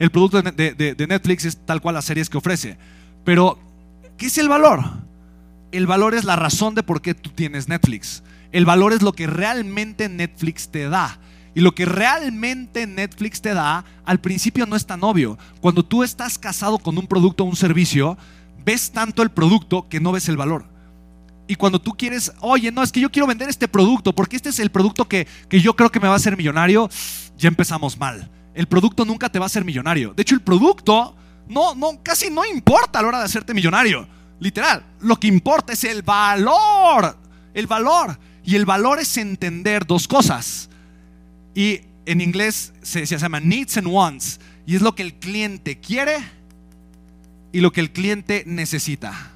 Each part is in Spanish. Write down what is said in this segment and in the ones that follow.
el producto de, de- Netflix es tal cual las series que ofrece. Pero, ¿qué es el valor? El valor es la razón de por qué tú tienes Netflix. El valor es lo que realmente Netflix te da. Y lo que realmente Netflix te da, al principio no es tan obvio. Cuando tú estás casado con un producto o un servicio, ves tanto el producto que no ves el valor. Y cuando tú quieres, oye, no, es que yo quiero vender este producto, porque este es el producto que, que yo creo que me va a hacer millonario, ya empezamos mal. El producto nunca te va a hacer millonario. De hecho, el producto no, no, casi no importa a la hora de hacerte millonario. Literal, lo que importa es el valor. El valor. Y el valor es entender dos cosas. Y en inglés se, se llama needs and wants. Y es lo que el cliente quiere y lo que el cliente necesita.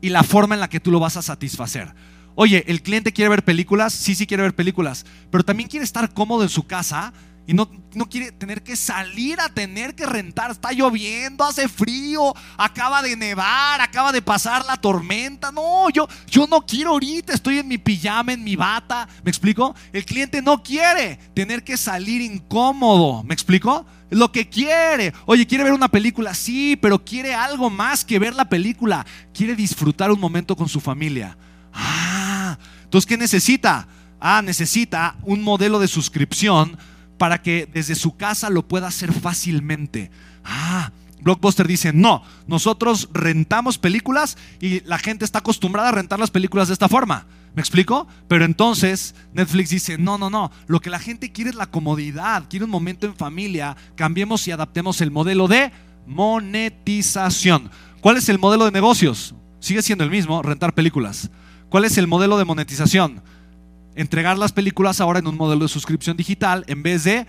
Y la forma en la que tú lo vas a satisfacer. Oye, el cliente quiere ver películas, sí, sí quiere ver películas, pero también quiere estar cómodo en su casa y no, no quiere tener que salir a tener que rentar. Está lloviendo, hace frío, acaba de nevar, acaba de pasar la tormenta. No, yo, yo no quiero ahorita, estoy en mi pijama, en mi bata. ¿Me explico? El cliente no quiere tener que salir incómodo. ¿Me explico? Lo que quiere. Oye, quiere ver una película, sí, pero quiere algo más que ver la película. Quiere disfrutar un momento con su familia. Ah, entonces, ¿qué necesita? Ah, necesita un modelo de suscripción para que desde su casa lo pueda hacer fácilmente. Ah, Blockbuster dice, no, nosotros rentamos películas y la gente está acostumbrada a rentar las películas de esta forma. ¿Me explico? Pero entonces Netflix dice, no, no, no, lo que la gente quiere es la comodidad, quiere un momento en familia, cambiemos y adaptemos el modelo de monetización. ¿Cuál es el modelo de negocios? Sigue siendo el mismo, rentar películas. ¿Cuál es el modelo de monetización? Entregar las películas ahora en un modelo de suscripción digital en vez de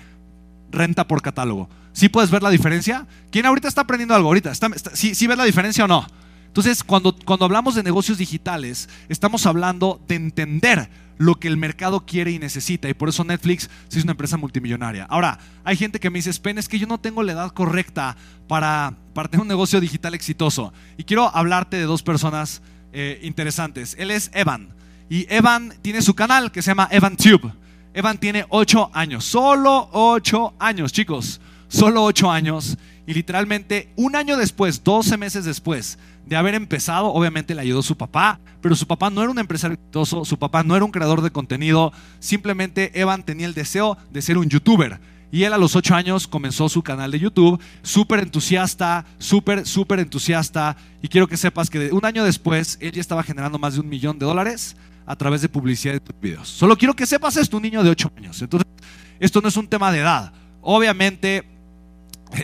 renta por catálogo. ¿Sí puedes ver la diferencia? ¿Quién ahorita está aprendiendo algo? Ahorita, ¿Está, sí, sí ves la diferencia o no? Entonces, cuando, cuando hablamos de negocios digitales, estamos hablando de entender lo que el mercado quiere y necesita. Y por eso Netflix es una empresa multimillonaria. Ahora, hay gente que me dice, Spen, es que yo no tengo la edad correcta para, para tener un negocio digital exitoso. Y quiero hablarte de dos personas eh, interesantes. Él es Evan. Y Evan tiene su canal que se llama EvanTube. Evan tiene 8 años. Solo 8 años, chicos. Solo 8 años. Y literalmente un año después, 12 meses después de haber empezado, obviamente le ayudó su papá, pero su papá no era un empresario exitoso, su papá no era un creador de contenido, simplemente Evan tenía el deseo de ser un youtuber. Y él a los 8 años comenzó su canal de YouTube, súper entusiasta, súper, súper entusiasta. Y quiero que sepas que un año después, él ya estaba generando más de un millón de dólares a través de publicidad de tus videos. Solo quiero que sepas esto, un niño de 8 años. Entonces, esto no es un tema de edad. Obviamente,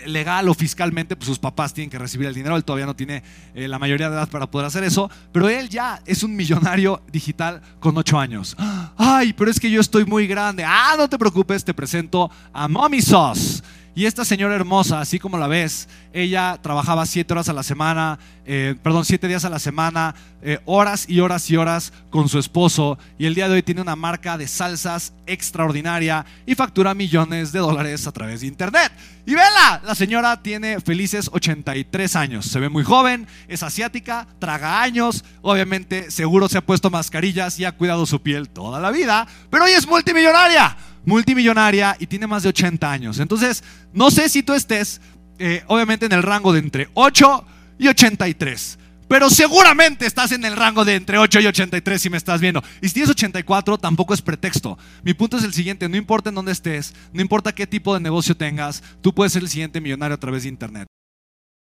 legal o fiscalmente, pues sus papás tienen que recibir el dinero. Él todavía no tiene eh, la mayoría de edad para poder hacer eso. Pero él ya es un millonario digital con 8 años. Ay, pero es que yo estoy muy grande. Ah, no te preocupes, te presento a Mommy Sauce. Y esta señora hermosa, así como la ves, ella trabajaba siete horas a la semana, eh, perdón, siete días a la semana, eh, horas y horas y horas con su esposo. Y el día de hoy tiene una marca de salsas extraordinaria y factura millones de dólares a través de internet. Y vela, la señora tiene felices 83 años. Se ve muy joven, es asiática, traga años, obviamente seguro se ha puesto mascarillas y ha cuidado su piel toda la vida, pero hoy es multimillonaria multimillonaria y tiene más de 80 años. Entonces, no sé si tú estés, eh, obviamente, en el rango de entre 8 y 83. Pero seguramente estás en el rango de entre 8 y 83 si me estás viendo. Y si tienes 84, tampoco es pretexto. Mi punto es el siguiente, no importa en dónde estés, no importa qué tipo de negocio tengas, tú puedes ser el siguiente millonario a través de Internet.